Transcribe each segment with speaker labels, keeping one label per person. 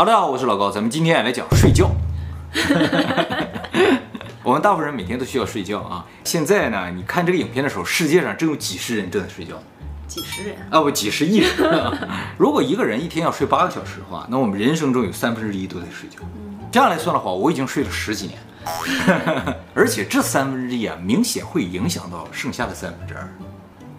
Speaker 1: 好，大家好，我是老高，咱们今天来讲睡觉。我们大部分人每天都需要睡觉啊。现在呢，你看这个影片的时候，世界上真有几十人正在睡觉。
Speaker 2: 几十人
Speaker 1: 啊？不，几十亿人。如果一个人一天要睡八个小时的话，那我们人生中有三分之一都在睡觉。这样来算的话，我已经睡了十几年。而且这三分之一啊，明显会影响到剩下的三分之二。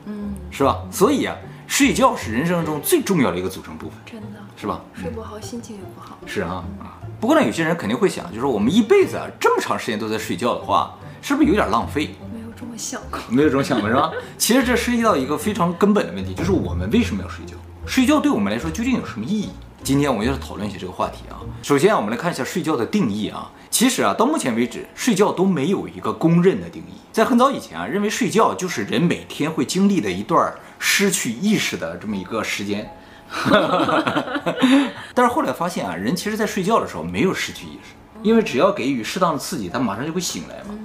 Speaker 1: 嗯，是吧？所以啊，睡觉是人生中最重要的一个组成部分。
Speaker 2: 真的。
Speaker 1: 是吧？
Speaker 2: 睡不好，心情也不好。
Speaker 1: 是啊啊！不过呢，有些人肯定会想，就是我们一辈子啊这么长时间都在睡觉的话，是不是有点浪费？
Speaker 2: 我没有这么想过，
Speaker 1: 没有这么想过是吧？其实这涉及到一个非常根本的问题，就是我们为什么要睡觉？睡觉对我们来说究竟有什么意义？今天我们要讨论一下这个话题啊。首先，我们来看一下睡觉的定义啊。其实啊，到目前为止，睡觉都没有一个公认的定义。在很早以前啊，认为睡觉就是人每天会经历的一段失去意识的这么一个时间。但是后来发现啊，人其实，在睡觉的时候没有失去意识，因为只要给予适当的刺激，他马上就会醒来嘛。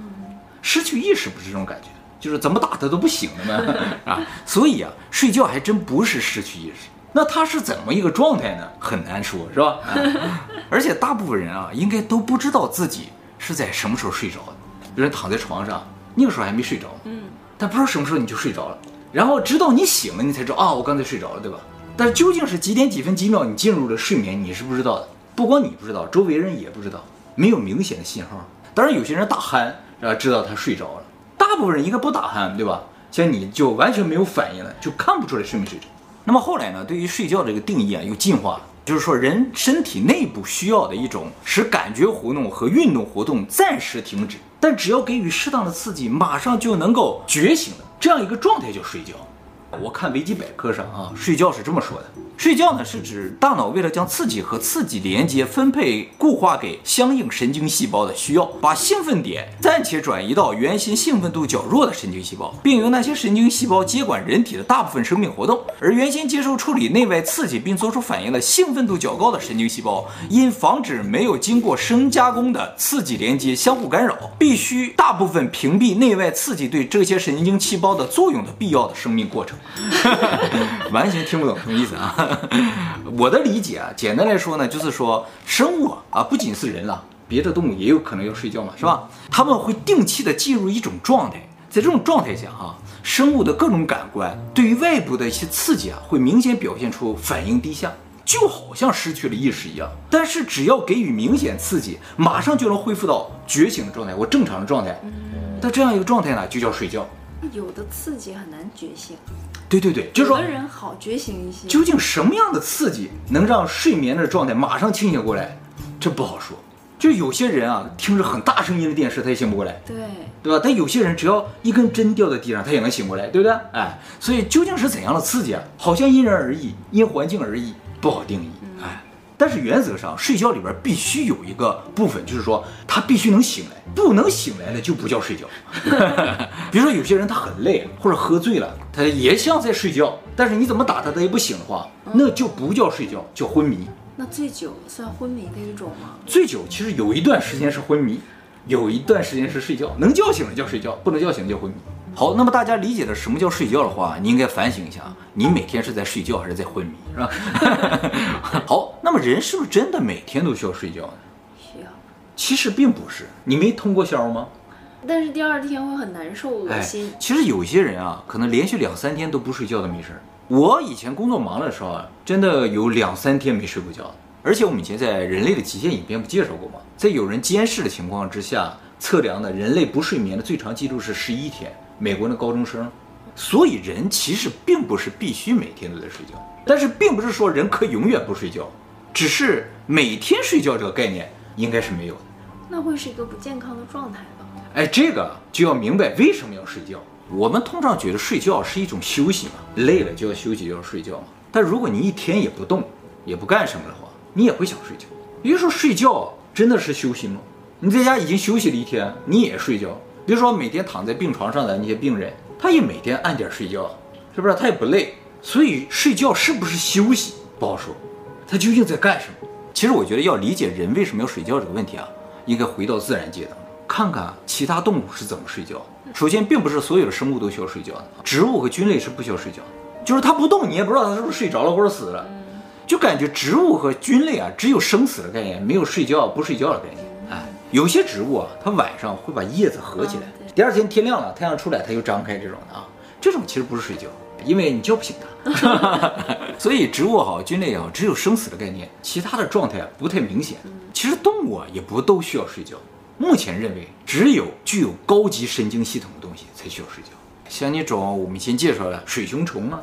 Speaker 1: 失去意识不是这种感觉，就是怎么打他都不醒的嘛 啊。所以啊，睡觉还真不是失去意识。那他是怎么一个状态呢？很难说，是吧？而且大部分人啊，应该都不知道自己是在什么时候睡着的。有人躺在床上，那个时候还没睡着，嗯，但不知道什么时候你就睡着了，然后直到你醒了，你才知道啊，我刚才睡着了，对吧？但是究竟是几点几分几秒你进入了睡眠，你是不知道的。不光你不知道，周围人也不知道，没有明显的信号。当然，有些人打鼾，然后知道他睡着了。大部分人应该不打鼾，对吧？像你就完全没有反应了，就看不出来睡没睡着。那么后来呢？对于睡觉这个定义啊，又进化了，就是说人身体内部需要的一种使感觉活动和运动活动暂时停止，但只要给予适当的刺激，马上就能够觉醒的这样一个状态叫睡觉。我看维基百科上啊，睡觉是这么说的：睡觉呢是指大脑为了将刺激和刺激连接分配固化给相应神经细胞的需要，把兴奋点暂且转移到原先兴奋度较弱的神经细胞，并由那些神经细胞接管人体的大部分生命活动。而原先接受处理内外刺激并做出反应的兴奋度较高的神经细胞，因防止没有经过深加工的刺激连接相互干扰，必须大部分屏蔽内外刺激对这些神经细胞的作用的必要的生命过程。完全听不懂什么意思啊！我的理解啊，简单来说呢，就是说生物啊，不仅是人了，别的动物也有可能要睡觉嘛，是吧？他们会定期的进入一种状态，在这种状态下哈，生物的各种感官对于外部的一些刺激啊，会明显表现出反应低下，就好像失去了意识一样。但是只要给予明显刺激，马上就能恢复到觉醒的状态我正常的状态。那这样一个状态呢，就叫睡觉。
Speaker 2: 有的刺激很难觉醒。
Speaker 1: 对对对，就是说，
Speaker 2: 有的人好觉醒一些。
Speaker 1: 究竟什么样的刺激能让睡眠的状态马上清醒过来？这不好说。就有些人啊，听着很大声音的电视，他也醒不过来。
Speaker 2: 对，
Speaker 1: 对吧？但有些人只要一根针掉在地上，他也能醒过来，对不对？哎，所以究竟是怎样的刺激啊？好像因人而异，因环境而异，不好定义。哎。但是原则上，睡觉里边必须有一个部分，就是说他必须能醒来，不能醒来的就不叫睡觉。比如说有些人他很累或者喝醉了，他也像在睡觉，但是你怎么打他他也不醒的话，那就不叫睡觉，叫昏迷。
Speaker 2: 那醉酒算昏迷的一种吗？
Speaker 1: 醉酒其实有一段时间是昏迷，有一段时间是睡觉，能叫醒了叫睡觉，不能叫醒了叫昏迷。好，那么大家理解了什么叫睡觉的话，你应该反省一下，你每天是在睡觉还是在昏迷，是吧？好，那么人是不是真的每天都需要睡觉呢？
Speaker 2: 需要。
Speaker 1: 其实并不是，你没通过宵吗？
Speaker 2: 但是第二天会很难受、恶心。
Speaker 1: 哎，其实有些人啊，可能连续两三天都不睡觉都没事儿。我以前工作忙的时候啊，真的有两三天没睡过觉。而且我们以前在人类的极限影片不介绍过吗？在有人监视的情况之下，测量的人类不睡眠的最长记录是十一天。美国的高中生，所以人其实并不是必须每天都在睡觉，但是并不是说人可以永远不睡觉，只是每天睡觉这个概念应该是没有的。
Speaker 2: 那会是一个不健康的状态吧？
Speaker 1: 哎，这个就要明白为什么要睡觉。我们通常觉得睡觉是一种休息嘛，累了就要休息，就要睡觉嘛。但如果你一天也不动，也不干什么的话，你也会想睡觉。比如说睡觉真的是休息吗？你在家已经休息了一天，你也睡觉。比如说每天躺在病床上的那些病人，他也每天按点睡觉，是不是？他也不累，所以睡觉是不是休息不好说。他究竟在干什么？其实我觉得要理解人为什么要睡觉这个问题啊，应该回到自然界当中，看看其他动物是怎么睡觉。首先，并不是所有的生物都需要睡觉的，植物和菌类是不需要睡觉的，就是它不动，你也不知道它是不是睡着了或者死了。就感觉植物和菌类啊，只有生死的概念，没有睡觉不睡觉的概念。哎，有些植物啊，它晚上会把叶子合起来，第二天天亮了，太阳出来，它又张开，这种的啊，这种其实不是睡觉，因为你叫不醒它。所以植物好，菌类也好，只有生死的概念，其他的状态啊不太明显。其实动物啊也不都需要睡觉。目前认为，只有具有高级神经系统的东西才需要睡觉，像那种我们先介绍的水熊虫啊。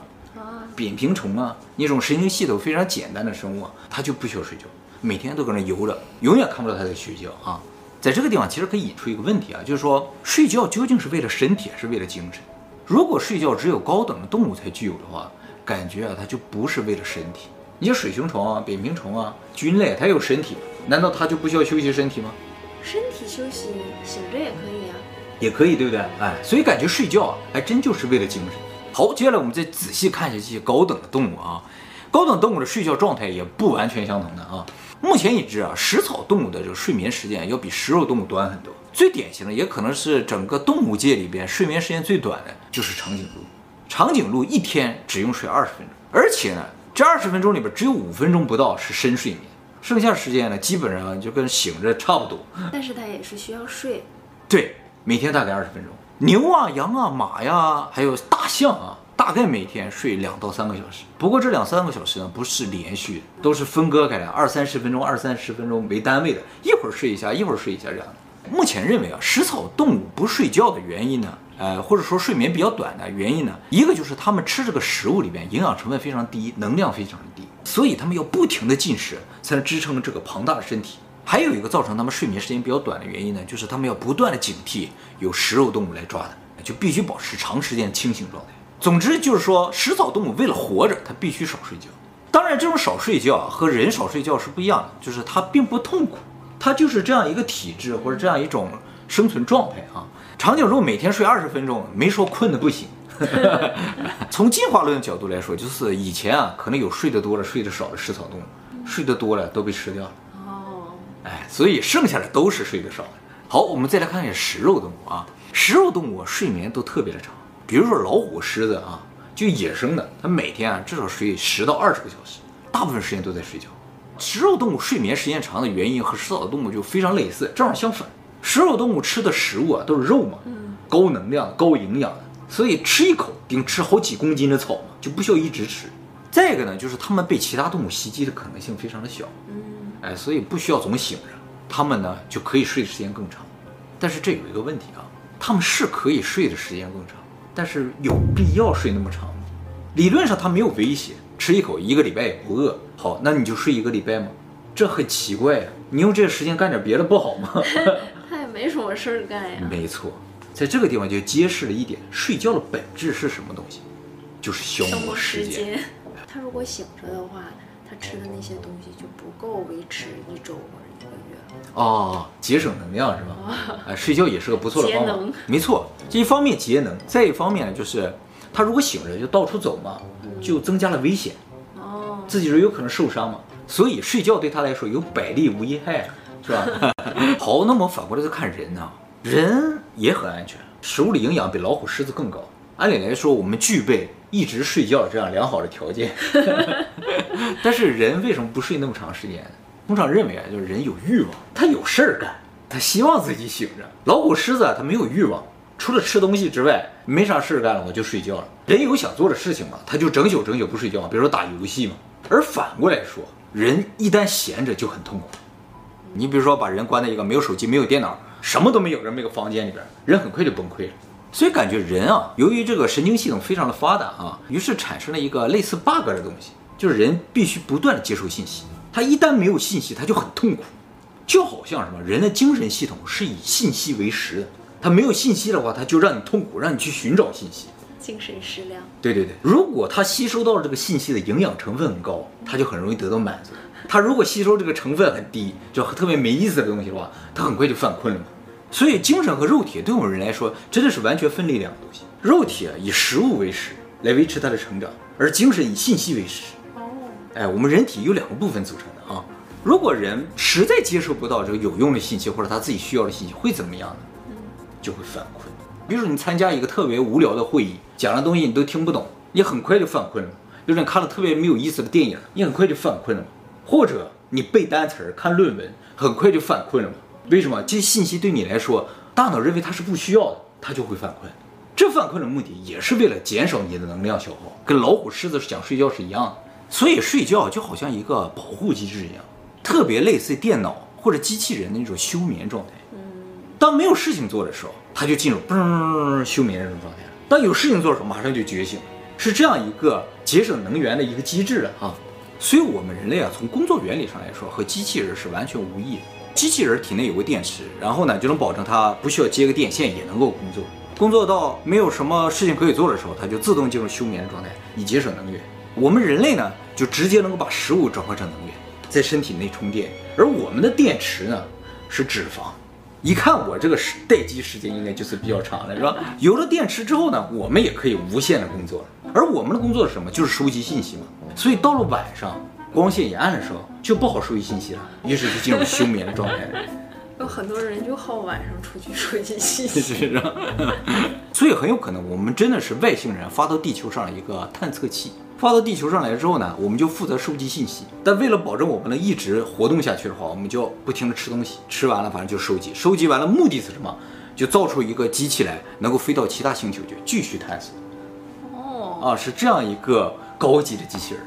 Speaker 1: 扁平虫啊，那种神经系统非常简单的生物啊，它就不需要睡觉，每天都搁那游着，永远看不到它在睡觉啊。在这个地方，其实可以引出一个问题啊，就是说睡觉究竟是为了身体还是为了精神？如果睡觉只有高等的动物才具有的话，感觉啊，它就不是为了身体。你像水熊虫啊、扁平虫啊、菌类，它有身体，难道它就不需要休息身体吗？
Speaker 2: 身体休息，醒着也可以啊，
Speaker 1: 也可以，对不对？哎，所以感觉睡觉啊，还真就是为了精神。好，接下来我们再仔细看一下这些高等的动物啊，高等动物的睡觉状态也不完全相同的啊。目前已知啊，食草动物的这个睡眠时间要比食肉动物短很多。最典型的，也可能是整个动物界里边睡眠时间最短的，就是长颈鹿。长颈鹿一天只用睡二十分钟，而且呢，这二十分钟里边只有五分钟不到是深睡眠，剩下时间呢，基本上就跟醒着差不多。
Speaker 2: 但是它也是需要睡。
Speaker 1: 对，每天大概二十分钟。牛啊、羊啊、马呀，还有大象啊，大概每天睡两到三个小时。不过这两三个小时呢，不是连续，都是分割开来，二三十分钟、二三十分钟为单位的，一会儿睡一下，一会儿睡一下这样的。目前认为啊，食草动物不睡觉的原因呢，呃，或者说睡眠比较短的原因呢，一个就是它们吃这个食物里边营养成分非常低，能量非常的低，所以它们要不停的进食才能支撑这个庞大的身体。还有一个造成他们睡眠时间比较短的原因呢，就是他们要不断的警惕有食肉动物来抓它，就必须保持长时间清醒状态。总之就是说，食草动物为了活着，它必须少睡觉。当然，这种少睡觉和人少睡觉是不一样的，就是它并不痛苦，它就是这样一个体质或者这样一种生存状态啊。长颈鹿每天睡二十分钟，没说困得不行。从进化论的角度来说，就是以前啊，可能有睡得多了、睡得少的食草动物，睡得多了都被吃掉了。哦哎，所以剩下的都是睡得少的。好，我们再来看一下食肉动物啊，食肉动物睡眠都特别的长，比如说老虎、狮子啊，就野生的，它每天啊至少睡十到二十个小时，大部分时间都在睡觉。食肉动物睡眠时间长的原因和食草动物就非常类似，正好相反。食肉动物吃的食物啊都是肉嘛，高能量、高营养的，所以吃一口顶吃好几公斤的草嘛，就不需要一直吃。再一个呢，就是它们被其他动物袭击的可能性非常的小。哎，所以不需要总醒着，它们呢就可以睡的时间更长。但是这有一个问题啊，它们是可以睡的时间更长，但是有必要睡那么长吗？理论上它没有威胁，吃一口一个礼拜也不饿。好，那你就睡一个礼拜吗？这很奇怪呀，你用这个时间干点别的不好吗？
Speaker 2: 他也没什么事儿干呀。
Speaker 1: 没错，在这个地方就揭示了一点，睡觉的本质是什么东西？就是消磨时间。
Speaker 2: 他如果醒着的话。他吃的那些东西就不够维持一周或者一个月
Speaker 1: 哦，节省能量是吧？啊、哦，睡觉也是个不错的方法。
Speaker 2: 节能。
Speaker 1: 没错，这一方面节能，再一方面呢，就是他如果醒着就到处走嘛，就增加了危险。哦，自己人有可能受伤嘛，所以睡觉对他来说有百利无一害，是吧？好，那么反过来再看人呢，人也很安全，食物的营养比老虎、狮子更高。按理来说，我们具备一直睡觉这样良好的条件，但是人为什么不睡那么长时间？通常认为啊，就是人有欲望，他有事儿干，他希望自己醒着。老虎、狮子啊，他没有欲望，除了吃东西之外，没啥事儿干了，我就睡觉了。人有想做的事情嘛，他就整宿整宿不睡觉，比如说打游戏嘛。而反过来说，人一旦闲着就很痛苦。你比如说把人关在一个没有手机、没有电脑、什么都没有这么一个房间里边，人很快就崩溃了。所以感觉人啊，由于这个神经系统非常的发达啊，于是产生了一个类似 bug 的东西，就是人必须不断的接受信息。他一旦没有信息，他就很痛苦，就好像什么，人的精神系统是以信息为食的。他没有信息的话，他就让你痛苦，让你去寻找信息，
Speaker 2: 精神食粮。
Speaker 1: 对对对，如果他吸收到了这个信息的营养成分很高，他就很容易得到满足。他如果吸收这个成分很低，就特别没意思的东西的话，他很快就犯困了嘛。所以，精神和肉体对我们人来说，真的是完全分离两个东西。肉体啊，以食物为食来维持它的成长，而精神以信息为食。哦，哎，我们人体有两个部分组成的啊。如果人实在接受不到这个有用的信息或者他自己需要的信息，会怎么样呢？就会犯困。比如说，你参加一个特别无聊的会议，讲的东西你都听不懂，你很快就犯困了。就是你看了特别没有意思的电影，你很快就犯困了嘛。或者你背单词儿、看论文，很快就犯困了嘛。为什么？这些信息对你来说，大脑认为它是不需要的，它就会犯困。这犯困的目的也是为了减少你的能量消耗，跟老虎、狮子想睡觉是一样的。所以睡觉就好像一个保护机制一样，特别类似电脑或者机器人的那种休眠状态。当没有事情做的时候，它就进入嘣休眠这种状态；当有事情做的时候，马上就觉醒，是这样一个节省能源的一个机制啊。所以，我们人类啊，从工作原理上来说，和机器人是完全无异的。机器人体内有个电池，然后呢，就能保证它不需要接个电线也能够工作。工作到没有什么事情可以做的时候，它就自动进入休眠的状态，以节省能源。我们人类呢，就直接能够把食物转化成能源，在身体内充电。而我们的电池呢，是脂肪。一看我这个时待机时间应该就是比较长的，是吧？有了电池之后呢，我们也可以无限的工作了。而我们的工作是什么？就是收集信息嘛。所以到了晚上，光线一暗的时候，就不好收集信息了，于是就进入休眠的状态。
Speaker 2: 有很多人就好晚上出去收集信息。
Speaker 1: 所以很有可能我们真的是外星人发到地球上的一个探测器。发到地球上来之后呢，我们就负责收集信息。但为了保证我们能一直活动下去的话，我们就不停的吃东西，吃完了反正就收集，收集完了目的是什么？就造出一个机器来，能够飞到其他星球去继续探索。
Speaker 2: 哦，
Speaker 1: 啊，是这样一个高级的机器人。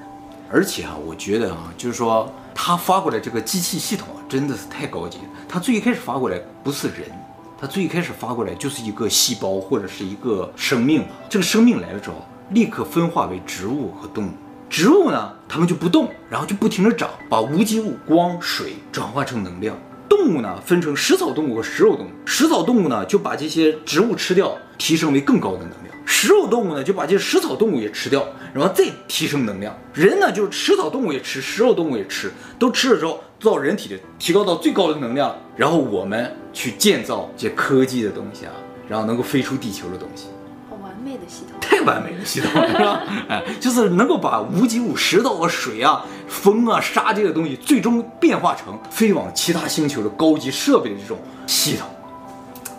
Speaker 1: 而且啊，我觉得啊，就是说他发过来这个机器系统啊，真的是太高级了。他最一开始发过来不是人，他最一开始发过来就是一个细胞或者是一个生命。这个生命来了之后。立刻分化为植物和动物。植物呢，它们就不动，然后就不停地长，把无机物、光、水转化成能量。动物呢，分成食草动物和食肉动物。食草动物呢，就把这些植物吃掉，提升为更高的能量。食肉动物呢，就把这些食草动物也吃掉，然后再提升能量。人呢，就是食草动物也吃，食肉动物也吃，都吃了之后，到人体的提高到最高的能量，然后我们去建造这些科技的东西啊，然后能够飞出地球的东西。
Speaker 2: 系统
Speaker 1: 太完美的系统，是吧？哎，就是能够把无机物、石头啊、水啊、风啊、沙这些东西，最终变化成飞往其他星球的高级设备的这种系统，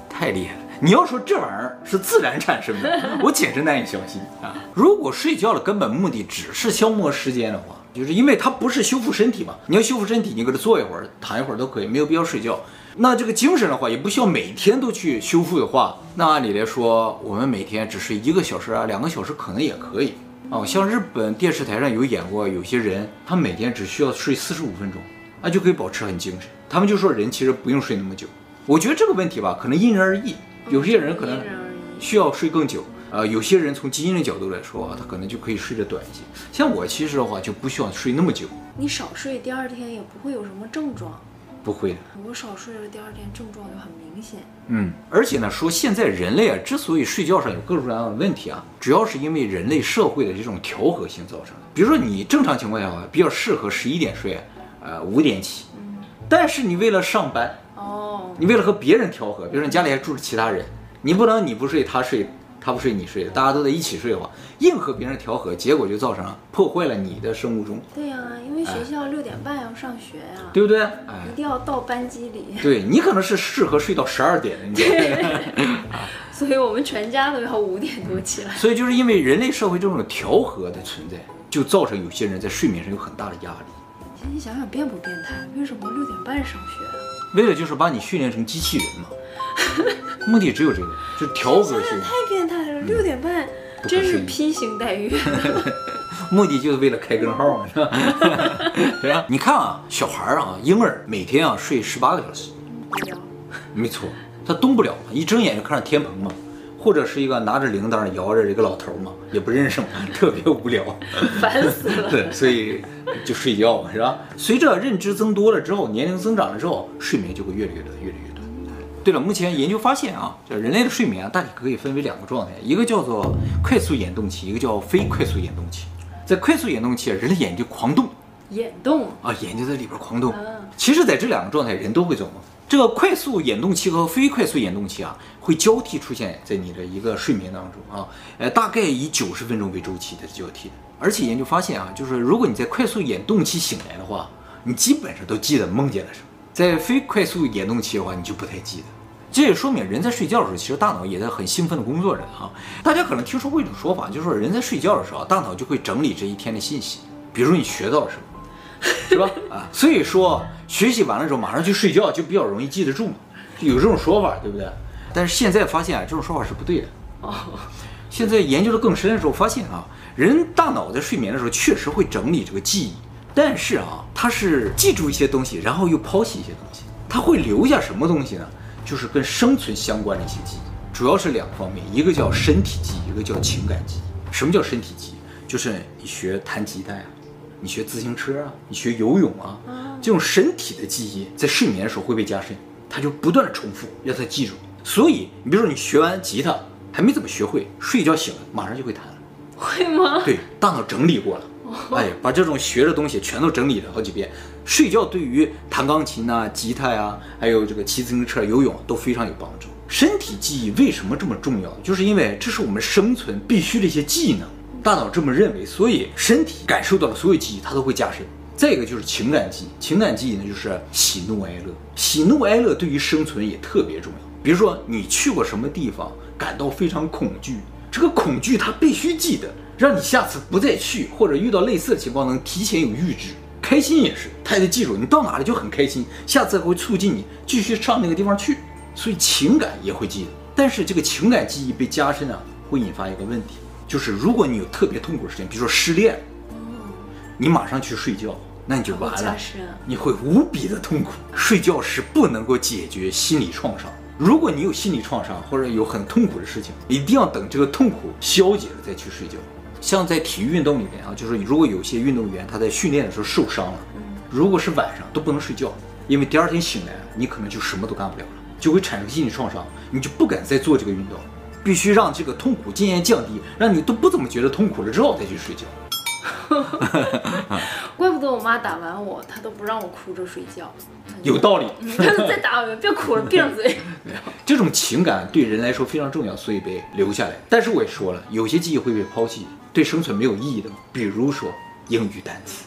Speaker 1: 太厉害了！你要说这玩意儿是自然产生的，我简直难以相信啊！如果睡觉的根本目的只是消磨时间的话，就是因为它不是修复身体嘛。你要修复身体，你搁这坐一会儿、躺一会儿都可以，没有必要睡觉。那这个精神的话，也不需要每天都去修复的话，那按理来说，我们每天只睡一个小时啊，两个小时可能也可以啊。像日本电视台上有演过，有些人他每天只需要睡四十五分钟，啊就可以保持很精神。他们就说人其实不用睡那么久。我觉得这个问题吧，可能因人而异，有些人可能需要睡更久，呃，有些人从基因的角度来说，他可能就可以睡得短一些。像我其实的话就不需要睡那么久。
Speaker 2: 你少睡，第二天也不会有什么症状。
Speaker 1: 不会的，
Speaker 2: 我少睡了，第二天症状就很明显。
Speaker 1: 嗯，而且呢，说现在人类啊，之所以睡觉上有各种各样的问题啊，主要是因为人类社会的这种调和性造成的。比如说你正常情况下啊，比较适合十一点睡，呃，五点起。嗯。但是你为了上班，哦，你为了和别人调和，比如说你家里还住着其他人，你不能你不睡他睡。他不睡你睡，大家都在一起睡的话，硬和别人调和，结果就造成了破坏了你的生物钟。
Speaker 2: 对呀、啊，因为学校六点半要上学呀、啊，
Speaker 1: 对不对？哎，
Speaker 2: 一定要到班级里。
Speaker 1: 对，你可能是适合睡到十二点的，你
Speaker 2: 对。所以我们全家都要五点多起来。
Speaker 1: 所以就是因为人类社会这种调和的存在，就造成有些人在睡眠上有很大的压力。
Speaker 2: 其实你想想变不变态？为什么六点半上学啊？
Speaker 1: 为了就是把你训练成机器人嘛。目的只有这个，就是调和性。
Speaker 2: 太变态了，六点半，真是披星戴月。
Speaker 1: 目的就是为了开根号嘛，是吧？是吧？你看啊，小孩啊，婴儿每天啊睡十八个小时，没错，他动不了嘛，一睁眼就看着天棚嘛，或者是一个拿着铃铛摇着这个老头嘛，也不认识嘛，特别无聊，
Speaker 2: 烦死了。
Speaker 1: 对，所以就睡觉嘛，是吧？随着认知增多了之后，年龄增长了之后，睡眠就会越来越短，越来越短。对了，目前研究发现啊，就人类的睡眠啊，大体可以分为两个状态，一个叫做快速眼动期，一个叫非快速眼动期。在快速眼动期，人的眼睛狂动，
Speaker 2: 眼动
Speaker 1: 啊，眼睛在里边狂动。其实，在这两个状态，人都会做梦。这个快速眼动期和非快速眼动期啊，会交替出现在你的一个睡眠当中啊，呃，大概以九十分钟为周期的交替。而且研究发现啊，就是如果你在快速眼动期醒来的话，你基本上都记得梦见了什么。在非快速眼动期的话，你就不太记得。这也说明人在睡觉的时候，其实大脑也在很兴奋的工作着啊。大家可能听说过一种说法，就是说人在睡觉的时候，大脑就会整理这一天的信息，比如你学到了什么，是吧？啊，所以说学习完了之后马上去睡觉就比较容易记得住嘛，就有这种说法，对不对？但是现在发现啊，这种说法是不对的。啊，现在研究的更深的时候发现啊，人大脑在睡眠的时候确实会整理这个记忆，但是啊，他是记住一些东西，然后又抛弃一些东西，他会留下什么东西呢？就是跟生存相关的一些记忆，主要是两方面，一个叫身体记忆，一个叫情感记忆。什么叫身体记忆？就是你学弹吉他呀，你学自行车啊，你学游泳啊，这种身体的记忆在睡眠的时候会被加深，它就不断的重复，让它记住。所以，你比如说你学完吉他还没怎么学会，睡一觉醒了马上就会弹了，
Speaker 2: 会吗？
Speaker 1: 对，大脑整理过了，哎，把这种学的东西全都整理了好几遍。睡觉对于弹钢琴呐、啊、吉他呀、啊，还有这个骑自行车、游泳都非常有帮助。身体记忆为什么这么重要？就是因为这是我们生存必须的一些技能，大脑这么认为，所以身体感受到的所有记忆它都会加深。再一个就是情感记忆，情感记忆呢就是喜怒哀乐，喜怒哀乐对于生存也特别重要。比如说你去过什么地方，感到非常恐惧，这个恐惧它必须记得，让你下次不再去，或者遇到类似的情况能提前有预知。开心也是，他也得记住，你到哪里就很开心，下次会促进你继续上那个地方去。所以情感也会记得，但是这个情感记忆被加深啊，会引发一个问题，就是如果你有特别痛苦的事情，比如说失恋，你马上去睡觉，那你就完了，你会无比的痛苦。睡觉是不能够解决心理创伤。如果你有心理创伤或者有很痛苦的事情，一定要等这个痛苦消解了再去睡觉。像在体育运动里面啊，就是如果有些运动员他在训练的时候受伤了，如果是晚上都不能睡觉，因为第二天醒来你可能就什么都干不了了，就会产生心理创伤，你就不敢再做这个运动。必须让这个痛苦渐渐降低，让你都不怎么觉得痛苦了之后再去睡觉。
Speaker 2: 怪不得我妈打完我，她都不让我哭着睡觉。
Speaker 1: 有道理。
Speaker 2: 再打我，别哭了，闭上嘴。
Speaker 1: 这种情感对人来说非常重要，所以被留下来。但是我也说了，有些记忆会被抛弃，对生存没有意义的。比如说英语单词，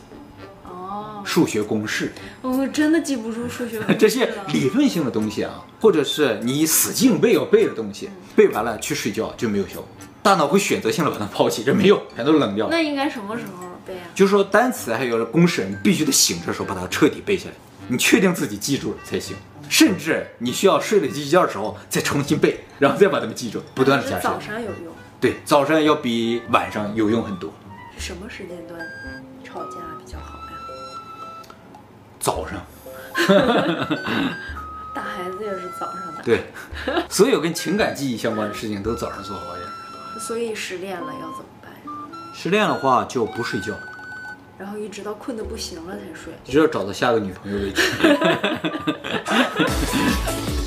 Speaker 1: 哦，数学公式。
Speaker 2: 我真的记不住数学公式。
Speaker 1: 这些理论性的东西啊，或者是你死记硬背要背的东西，背完了去睡觉就没有效果。大脑会选择性的把它抛弃，这没有，全都扔掉。
Speaker 2: 那应该什么时候背啊？
Speaker 1: 就是说单词还有公式，你必须得醒着的时候把它彻底背下来，你确定自己记住了才行。甚至你需要睡了几觉的时候再重新背，然后再把它们记住，不断的加深。
Speaker 2: 早上有用。
Speaker 1: 对，早上要比晚上有用很多。
Speaker 2: 什么时间段吵架比较好呀？
Speaker 1: 早上。
Speaker 2: 打孩子也是早上打。
Speaker 1: 对，所有跟情感记忆相关的事情都早上做好一点。
Speaker 2: 所以失恋了要怎么办？
Speaker 1: 失恋的话就不睡觉，
Speaker 2: 然后一直到困得不行了才睡，
Speaker 1: 直到找到下个女朋友为止。